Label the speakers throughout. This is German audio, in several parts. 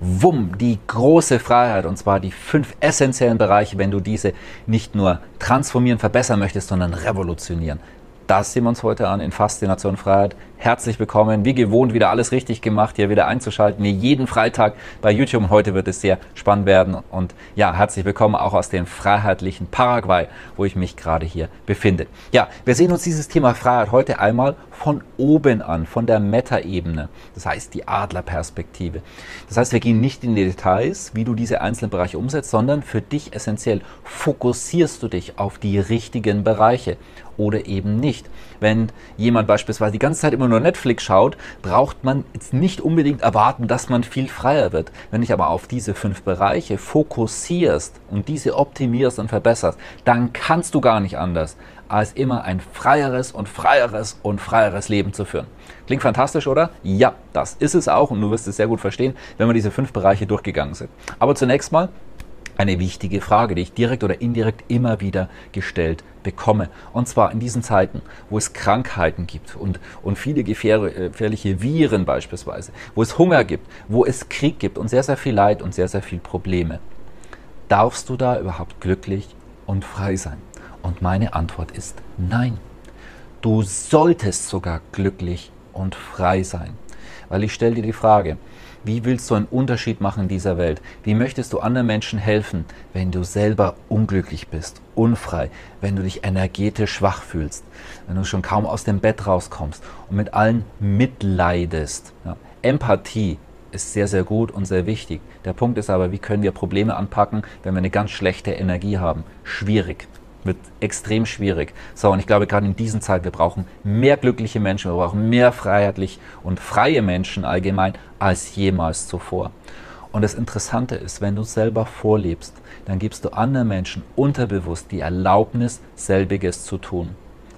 Speaker 1: Wumm, die große Freiheit und zwar die fünf essentiellen Bereiche, wenn du diese nicht nur transformieren, verbessern möchtest, sondern revolutionieren. Das sehen wir uns heute an in Faszination Freiheit. Herzlich willkommen, wie gewohnt wieder alles richtig gemacht, hier wieder einzuschalten, wie jeden Freitag bei YouTube. Und heute wird es sehr spannend werden. Und ja, herzlich willkommen auch aus dem freiheitlichen Paraguay, wo ich mich gerade hier befinde. Ja, wir sehen uns dieses Thema Freiheit heute einmal von oben an, von der Meta-Ebene. Das heißt, die Adlerperspektive. Das heißt, wir gehen nicht in die Details, wie du diese einzelnen Bereiche umsetzt, sondern für dich essentiell fokussierst du dich auf die richtigen Bereiche oder eben nicht. Wenn jemand beispielsweise die ganze Zeit immer nur Netflix schaut, braucht man jetzt nicht unbedingt erwarten, dass man viel freier wird. Wenn dich aber auf diese fünf Bereiche fokussierst und diese optimierst und verbesserst, dann kannst du gar nicht anders, als immer ein freieres und freieres und freieres Leben zu führen. Klingt fantastisch, oder? Ja, das ist es auch und du wirst es sehr gut verstehen, wenn wir diese fünf Bereiche durchgegangen sind. Aber zunächst mal eine wichtige Frage, die ich direkt oder indirekt immer wieder gestellt bekomme. Und zwar in diesen Zeiten, wo es Krankheiten gibt und, und viele gefährliche Viren beispielsweise, wo es Hunger gibt, wo es Krieg gibt und sehr, sehr viel Leid und sehr, sehr viel Probleme. Darfst du da überhaupt glücklich und frei sein? Und meine Antwort ist nein. Du solltest sogar glücklich und frei sein. Weil ich stelle dir die Frage, wie willst du einen Unterschied machen in dieser Welt? Wie möchtest du anderen Menschen helfen, wenn du selber unglücklich bist, unfrei, wenn du dich energetisch schwach fühlst, wenn du schon kaum aus dem Bett rauskommst und mit allen mitleidest? Ja. Empathie ist sehr, sehr gut und sehr wichtig. Der Punkt ist aber, wie können wir Probleme anpacken, wenn wir eine ganz schlechte Energie haben? Schwierig wird extrem schwierig. So, und ich glaube, gerade in diesen Zeiten, wir brauchen mehr glückliche Menschen, wir brauchen mehr freiheitlich und freie Menschen allgemein als jemals zuvor. Und das Interessante ist, wenn du selber vorlebst, dann gibst du anderen Menschen unterbewusst die Erlaubnis, selbiges zu tun.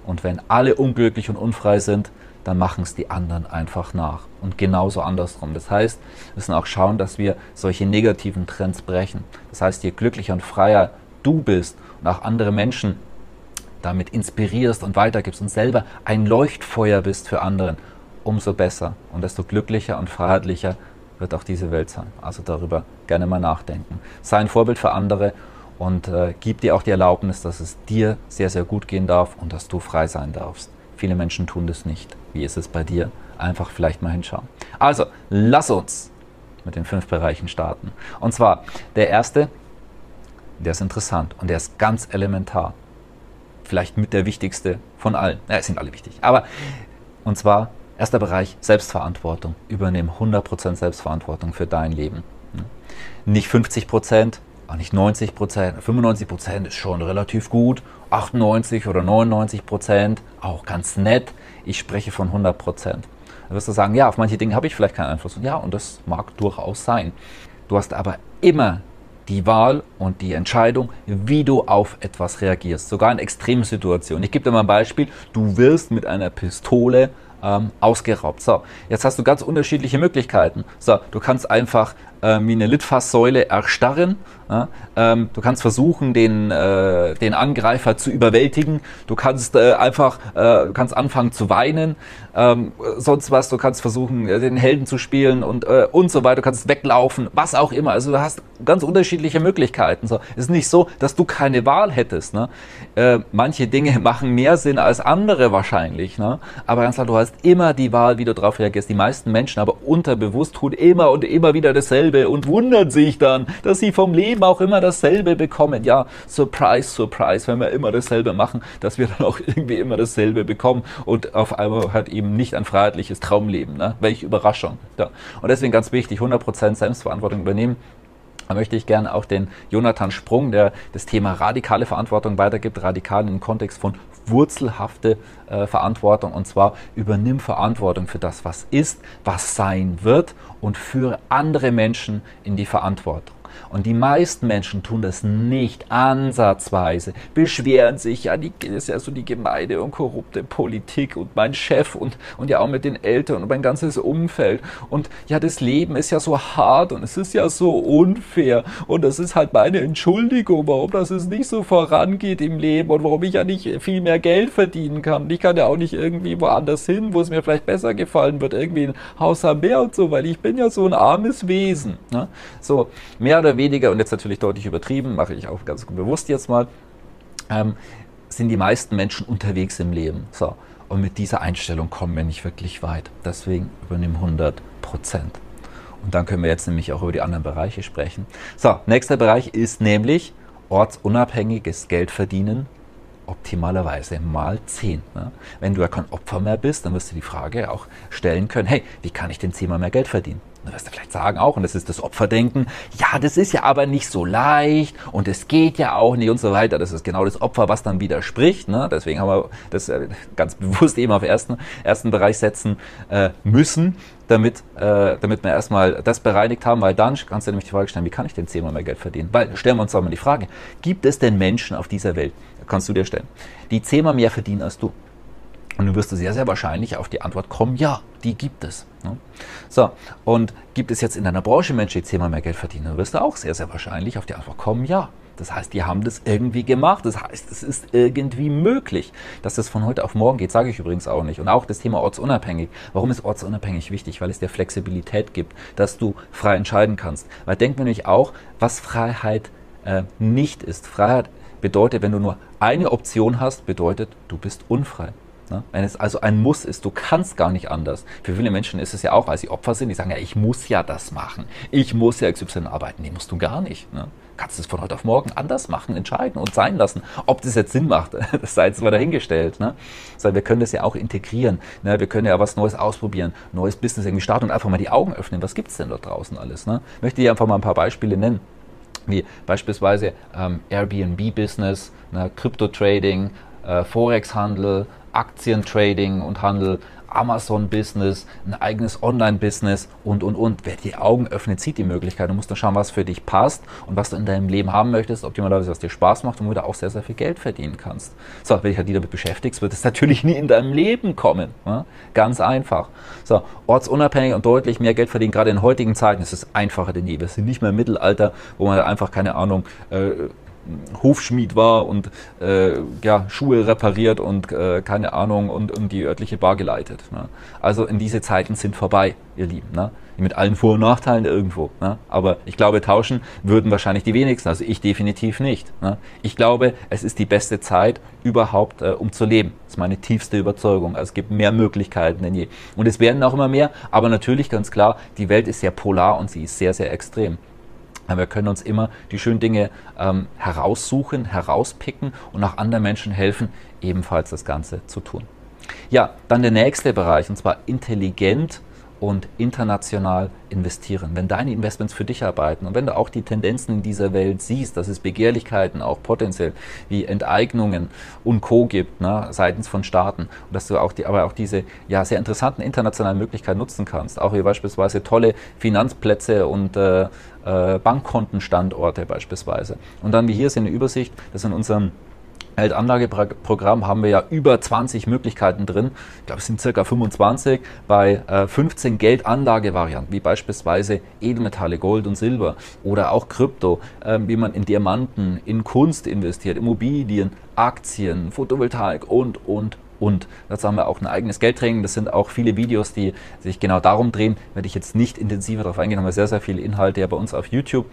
Speaker 1: Und wenn alle unglücklich und unfrei sind, dann machen es die anderen einfach nach. Und genauso andersrum. Das heißt, wir müssen auch schauen, dass wir solche negativen Trends brechen. Das heißt, je glücklicher und freier du bist und auch andere Menschen damit inspirierst und weitergibst und selber ein Leuchtfeuer bist für anderen, umso besser und desto glücklicher und freiheitlicher wird auch diese Welt sein. Also darüber gerne mal nachdenken. Sei ein Vorbild für andere und äh, gib dir auch die Erlaubnis, dass es dir sehr, sehr gut gehen darf und dass du frei sein darfst. Viele Menschen tun das nicht. Wie ist es bei dir? Einfach vielleicht mal hinschauen. Also, lass uns mit den fünf Bereichen starten. Und zwar der erste, der ist interessant und der ist ganz elementar. Vielleicht mit der wichtigste von allen. Ja, es sind alle wichtig. Aber, und zwar, erster Bereich, Selbstverantwortung. Übernehmen 100% Selbstverantwortung für dein Leben. Nicht 50%, auch nicht 90% 95% ist schon relativ gut. 98 oder 99% auch ganz nett. Ich spreche von 100% Da wirst du sagen, ja, auf manche Dinge habe ich vielleicht keinen Einfluss. Ja, und das mag durchaus sein. Du hast aber immer die Wahl und die Entscheidung, wie du auf etwas reagierst, sogar in extremen Situationen. Ich gebe dir mal ein Beispiel. Du wirst mit einer Pistole ähm, ausgeraubt. So, jetzt hast du ganz unterschiedliche Möglichkeiten. So, du kannst einfach äh, wie eine Litfaßsäule erstarren. Ja? Ähm, du kannst versuchen, den, äh, den Angreifer zu überwältigen. Du kannst äh, einfach, äh, du kannst anfangen zu weinen. Ähm, sonst was. Du kannst versuchen, äh, den Helden zu spielen und äh, und so weiter. Du kannst weglaufen, was auch immer. Also du hast ganz unterschiedliche Möglichkeiten. So, es ist nicht so, dass du keine Wahl hättest. Ne? manche Dinge machen mehr Sinn als andere wahrscheinlich. Ne? Aber ganz klar, du hast immer die Wahl, wie du darauf reagierst. Die meisten Menschen aber unterbewusst tun immer und immer wieder dasselbe dasselbe und wundern sich dann, dass sie vom Leben auch immer dasselbe bekommen. Ja, Surprise, Surprise, wenn wir immer dasselbe machen, dass wir dann auch irgendwie immer dasselbe bekommen und auf einmal halt eben nicht ein freiheitliches Traumleben. Ne? Welche Überraschung. Ja. Und deswegen ganz wichtig, 100% Selbstverantwortung übernehmen. Da möchte ich gerne auch den Jonathan Sprung, der das Thema radikale Verantwortung weitergibt, radikal im Kontext von wurzelhafte äh, Verantwortung. Und zwar übernimm Verantwortung für das, was ist, was sein wird und führe andere Menschen in die Verantwortung. Und die meisten Menschen tun das nicht ansatzweise, beschweren sich, ja, die ist ja so die gemeine und korrupte Politik und mein Chef und, und ja auch mit den Eltern und mein ganzes Umfeld. Und ja, das Leben ist ja so hart und es ist ja so unfair. Und das ist halt meine Entschuldigung, warum das es nicht so vorangeht im Leben und warum ich ja nicht viel mehr Geld verdienen kann. Ich kann ja auch nicht irgendwie woanders hin, wo es mir vielleicht besser gefallen wird, irgendwie ein Haus am Meer und so, weil ich bin ja so ein armes Wesen. Ne? So, mehr oder weniger, und jetzt natürlich deutlich übertrieben, mache ich auch ganz bewusst jetzt mal, ähm, sind die meisten Menschen unterwegs im Leben. So. Und mit dieser Einstellung kommen wir nicht wirklich weit. Deswegen übernehmen 100 Prozent. Und dann können wir jetzt nämlich auch über die anderen Bereiche sprechen. So, nächster Bereich ist nämlich ortsunabhängiges Geldverdienen optimalerweise mal 10. Ne? Wenn du ja kein Opfer mehr bist, dann wirst du die Frage auch stellen können, hey, wie kann ich denn zehnmal mehr Geld verdienen? Dann wirst du vielleicht sagen auch, und das ist das Opferdenken, ja, das ist ja aber nicht so leicht und es geht ja auch nicht und so weiter. Das ist genau das Opfer, was dann widerspricht. Ne? Deswegen haben wir das äh, ganz bewusst eben auf ersten, ersten Bereich setzen äh, müssen, damit, äh, damit wir erstmal das bereinigt haben, weil dann kannst du nämlich die Frage stellen, wie kann ich denn zehnmal mehr Geld verdienen? Weil, stellen wir uns doch mal die Frage, gibt es denn Menschen auf dieser Welt, kannst du dir stellen, die zehnmal mehr verdienen als du? Und du wirst sehr, sehr wahrscheinlich auf die Antwort kommen, ja, die gibt es. Ne? So, und gibt es jetzt in deiner Branche Menschen, die zehnmal mehr Geld verdienen? Dann wirst du auch sehr, sehr wahrscheinlich auf die Antwort kommen, ja. Das heißt, die haben das irgendwie gemacht. Das heißt, es ist irgendwie möglich. Dass das von heute auf morgen geht, sage ich übrigens auch nicht. Und auch das Thema ortsunabhängig. Warum ist ortsunabhängig wichtig? Weil es dir Flexibilität gibt, dass du frei entscheiden kannst. Weil denken wir nämlich auch, was Freiheit äh, nicht ist. Freiheit bedeutet, wenn du nur eine Option hast, bedeutet, du bist unfrei. Ne? Wenn es also ein Muss ist, du kannst gar nicht anders. Für viele Menschen ist es ja auch, weil sie Opfer sind, die sagen, ja, ich muss ja das machen. Ich muss ja XY arbeiten. Nee, musst du gar nicht. Ne? Kannst es von heute auf morgen anders machen, entscheiden und sein lassen. Ob das jetzt Sinn macht, das sei jetzt mal dahingestellt. Ne? Sondern wir können das ja auch integrieren. Ne? Wir können ja was Neues ausprobieren, neues Business irgendwie starten und einfach mal die Augen öffnen. Was gibt es denn dort draußen alles? Ne? Ich möchte dir einfach mal ein paar Beispiele nennen wie beispielsweise ähm, Airbnb-Business, ne, Crypto-Trading, äh, Forex-Handel, Aktientrading und Handel, Amazon-Business, ein eigenes Online-Business und, und, und. Wer die Augen öffnet, sieht die Möglichkeit. Du musst dann schauen, was für dich passt und was du in deinem Leben haben möchtest, optimalerweise, was dir Spaß macht und wo du auch sehr, sehr viel Geld verdienen kannst. So, wenn dich halt damit beschäftigst, wird es natürlich nie in deinem Leben kommen. Ja? Ganz einfach. So, ortsunabhängig und deutlich mehr Geld verdienen, gerade in heutigen Zeiten ist es einfacher denn je. Wir sind nicht mehr im Mittelalter, wo man einfach, keine Ahnung, äh, Hufschmied war und äh, ja, Schuhe repariert und äh, keine Ahnung und, und die örtliche Bar geleitet. Ne? Also in diese Zeiten sind vorbei, ihr Lieben. Ne? Mit allen Vor- und Nachteilen irgendwo. Ne? Aber ich glaube, tauschen würden wahrscheinlich die wenigsten. Also ich definitiv nicht. Ne? Ich glaube, es ist die beste Zeit überhaupt, äh, um zu leben. Das ist meine tiefste Überzeugung. Also es gibt mehr Möglichkeiten denn je. Und es werden auch immer mehr. Aber natürlich ganz klar, die Welt ist sehr polar und sie ist sehr, sehr extrem. Wir können uns immer die schönen Dinge ähm, heraussuchen, herauspicken und auch anderen Menschen helfen, ebenfalls das Ganze zu tun. Ja, dann der nächste Bereich, und zwar intelligent und international investieren. Wenn deine Investments für dich arbeiten und wenn du auch die Tendenzen in dieser Welt siehst, dass es Begehrlichkeiten auch potenziell wie Enteignungen und Co. gibt, ne, seitens von Staaten und dass du auch die, aber auch diese ja, sehr interessanten internationalen Möglichkeiten nutzen kannst, auch wie beispielsweise tolle Finanzplätze und äh, äh, Bankkontenstandorte beispielsweise. Und dann wie hier ist eine Übersicht, das in unserem Weltanlageprogramm haben wir ja über 20 Möglichkeiten drin. Ich glaube, es sind circa 25 bei äh, 15 Geldanlagevarianten, wie beispielsweise Edelmetalle, Gold und Silber oder auch Krypto, äh, wie man in Diamanten, in Kunst investiert, Immobilien, Aktien, Photovoltaik und, und, und. Dazu haben wir auch ein eigenes Geldtraining. Das sind auch viele Videos, die sich genau darum drehen. Werde ich jetzt nicht intensiver darauf eingehen. Haben wir sehr, sehr viele Inhalte ja bei uns auf YouTube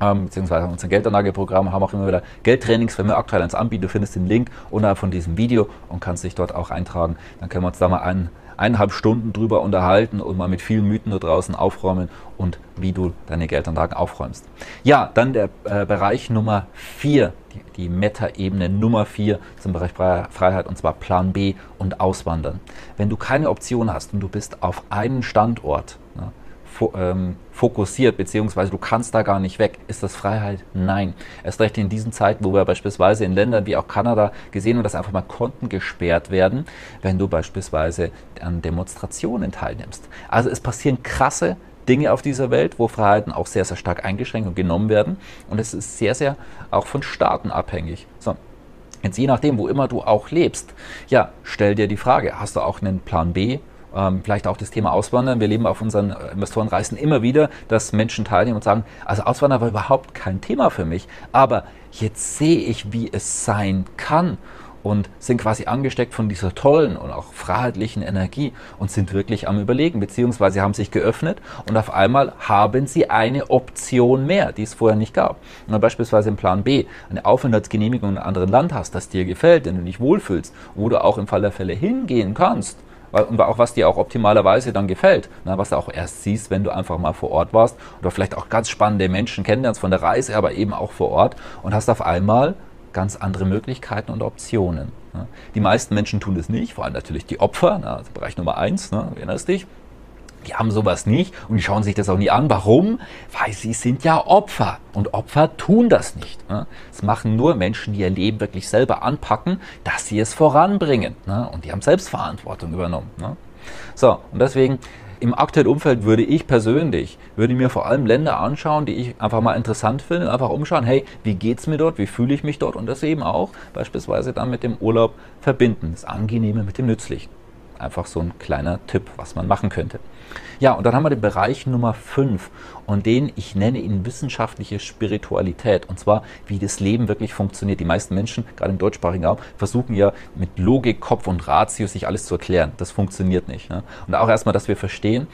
Speaker 1: ähm, beziehungsweise unser Geldanlageprogramm haben auch immer wieder Geldtrainings, wenn wir aktuell eins anbieten. Du findest den Link unterhalb von diesem Video und kannst dich dort auch eintragen. Dann können wir uns da mal ein, eineinhalb Stunden drüber unterhalten und mal mit vielen Mythen da draußen aufräumen und wie du deine Geldanlagen aufräumst. Ja, dann der äh, Bereich Nummer 4, die, die Meta-Ebene Nummer 4 zum Bereich Freiheit und zwar Plan B und Auswandern. Wenn du keine Option hast und du bist auf einem Standort, ne, ähm, fokussiert, beziehungsweise du kannst da gar nicht weg. Ist das Freiheit? Nein. Erst recht in diesen Zeiten, wo wir beispielsweise in Ländern wie auch Kanada gesehen haben, dass einfach mal Konten gesperrt werden, wenn du beispielsweise an Demonstrationen teilnimmst. Also es passieren krasse Dinge auf dieser Welt, wo Freiheiten auch sehr, sehr stark eingeschränkt und genommen werden. Und es ist sehr, sehr auch von Staaten abhängig. So. Jetzt je nachdem, wo immer du auch lebst, ja, stell dir die Frage, hast du auch einen Plan B? Ähm, vielleicht auch das Thema Auswandern. Wir leben auf unseren äh, Investorenreisen immer wieder, dass Menschen teilnehmen und sagen, also Auswandern war überhaupt kein Thema für mich, aber jetzt sehe ich, wie es sein kann und sind quasi angesteckt von dieser tollen und auch freiheitlichen Energie und sind wirklich am Überlegen, beziehungsweise haben sich geöffnet und auf einmal haben sie eine Option mehr, die es vorher nicht gab. Wenn du beispielsweise im Plan B eine Aufenthaltsgenehmigung in einem anderen Land hast, das dir gefällt, den du dich wohlfühlst, wo du auch im Fall der Fälle hingehen kannst, und auch was dir auch optimalerweise dann gefällt, ne, was du auch erst siehst, wenn du einfach mal vor Ort warst oder vielleicht auch ganz spannende Menschen kennenlernst von der Reise, aber eben auch vor Ort und hast auf einmal ganz andere Möglichkeiten und Optionen. Ne? Die meisten Menschen tun das nicht, vor allem natürlich die Opfer, ne? also Bereich Nummer eins, ne? erinnerst dich. Die haben sowas nicht und die schauen sich das auch nie an. Warum? Weil sie sind ja Opfer und Opfer tun das nicht. Ne? Es machen nur Menschen, die ihr Leben wirklich selber anpacken, dass sie es voranbringen. Ne? Und die haben Selbstverantwortung übernommen. Ne? So, und deswegen im aktuellen Umfeld würde ich persönlich, würde mir vor allem Länder anschauen, die ich einfach mal interessant finde, einfach umschauen, hey, wie geht's mir dort, wie fühle ich mich dort und das eben auch beispielsweise dann mit dem Urlaub verbinden, das Angenehme mit dem Nützlichen. Einfach so ein kleiner Tipp, was man machen könnte. Ja, und dann haben wir den Bereich Nummer 5 und den, ich nenne ihn wissenschaftliche Spiritualität. Und zwar, wie das Leben wirklich funktioniert. Die meisten Menschen, gerade im deutschsprachigen Raum, versuchen ja mit Logik, Kopf und Ratio sich alles zu erklären. Das funktioniert nicht. Ne? Und auch erstmal, dass wir verstehen,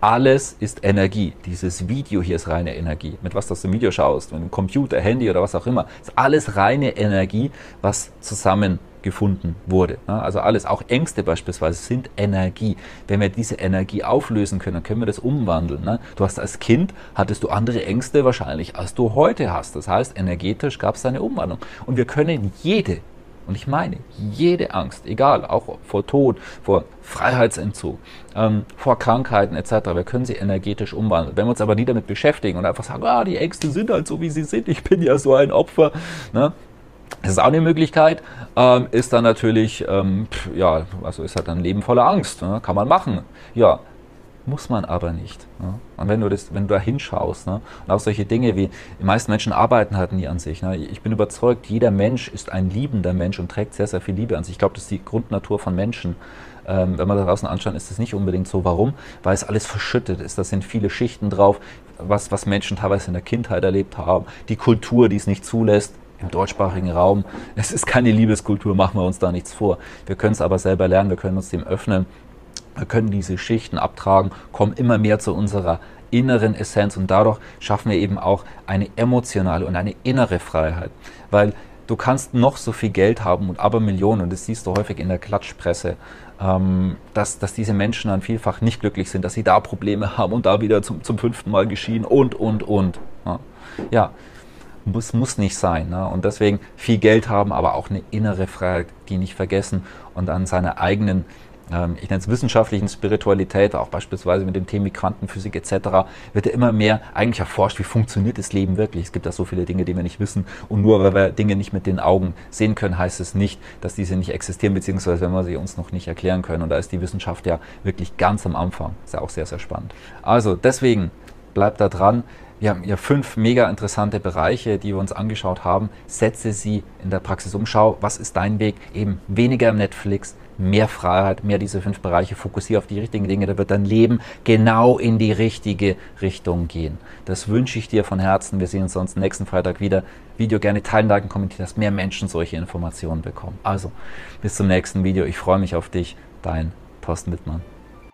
Speaker 1: alles ist Energie. Dieses Video hier ist reine Energie. Mit was du das Video schaust, mit einem Computer, Handy oder was auch immer, ist alles reine Energie, was zusammen gefunden wurde. Also alles, auch Ängste beispielsweise, sind Energie. Wenn wir diese Energie auflösen können, können wir das umwandeln. Du hast als Kind, hattest du andere Ängste wahrscheinlich, als du heute hast. Das heißt, energetisch gab es eine Umwandlung. Und wir können jede und ich meine, jede Angst, egal, auch vor Tod, vor Freiheitsentzug, ähm, vor Krankheiten etc., wir können sie energetisch umwandeln. Wenn wir uns aber nie damit beschäftigen und einfach sagen, ah, die Ängste sind halt so, wie sie sind, ich bin ja so ein Opfer, ne? Das ist auch eine Möglichkeit, ähm, ist dann natürlich, ähm, ja, also ist halt ein Leben voller Angst, ne? kann man machen. Ja, muss man aber nicht. Ne? Und wenn du, das, wenn du da hinschaust, ne? und auch solche Dinge wie, die meisten Menschen arbeiten halt nie an sich. Ne? Ich bin überzeugt, jeder Mensch ist ein liebender Mensch und trägt sehr, sehr viel Liebe an sich. Ich glaube, das ist die Grundnatur von Menschen. Ähm, wenn man da draußen anschaut, ist das nicht unbedingt so. Warum? Weil es alles verschüttet ist. Da sind viele Schichten drauf, was, was Menschen teilweise in der Kindheit erlebt haben. Die Kultur, die es nicht zulässt im deutschsprachigen Raum. Es ist keine Liebeskultur, machen wir uns da nichts vor. Wir können es aber selber lernen, wir können uns dem öffnen, wir können diese Schichten abtragen, kommen immer mehr zu unserer inneren Essenz und dadurch schaffen wir eben auch eine emotionale und eine innere Freiheit. Weil du kannst noch so viel Geld haben und aber Millionen, und das siehst du häufig in der Klatschpresse, ähm, dass, dass diese Menschen dann vielfach nicht glücklich sind, dass sie da Probleme haben und da wieder zum, zum fünften Mal geschehen und, und, und. Ja, ja muss, muss nicht sein. Ne? Und deswegen viel Geld haben, aber auch eine innere Freiheit, die nicht vergessen und an seiner eigenen, ähm, ich nenne es wissenschaftlichen Spiritualität, auch beispielsweise mit dem Thema Quantenphysik etc., wird ja immer mehr eigentlich erforscht, wie funktioniert das Leben wirklich. Es gibt da so viele Dinge, die wir nicht wissen. Und nur weil wir Dinge nicht mit den Augen sehen können, heißt es nicht, dass diese nicht existieren, beziehungsweise wenn wir sie uns noch nicht erklären können. Und da ist die Wissenschaft ja wirklich ganz am Anfang. Ist ja auch sehr, sehr spannend. Also deswegen bleibt da dran. Wir haben hier fünf mega interessante Bereiche, die wir uns angeschaut haben. Setze sie in der Praxis um. Schau, was ist dein Weg? Eben weniger Netflix, mehr Freiheit, mehr diese fünf Bereiche. Fokussiere auf die richtigen Dinge. Da wird dein Leben genau in die richtige Richtung gehen. Das wünsche ich dir von Herzen. Wir sehen uns sonst nächsten Freitag wieder. Video gerne teilen, liken, kommentieren, dass mehr Menschen solche Informationen bekommen. Also, bis zum nächsten Video. Ich freue mich auf dich. Dein Thorsten Wittmann.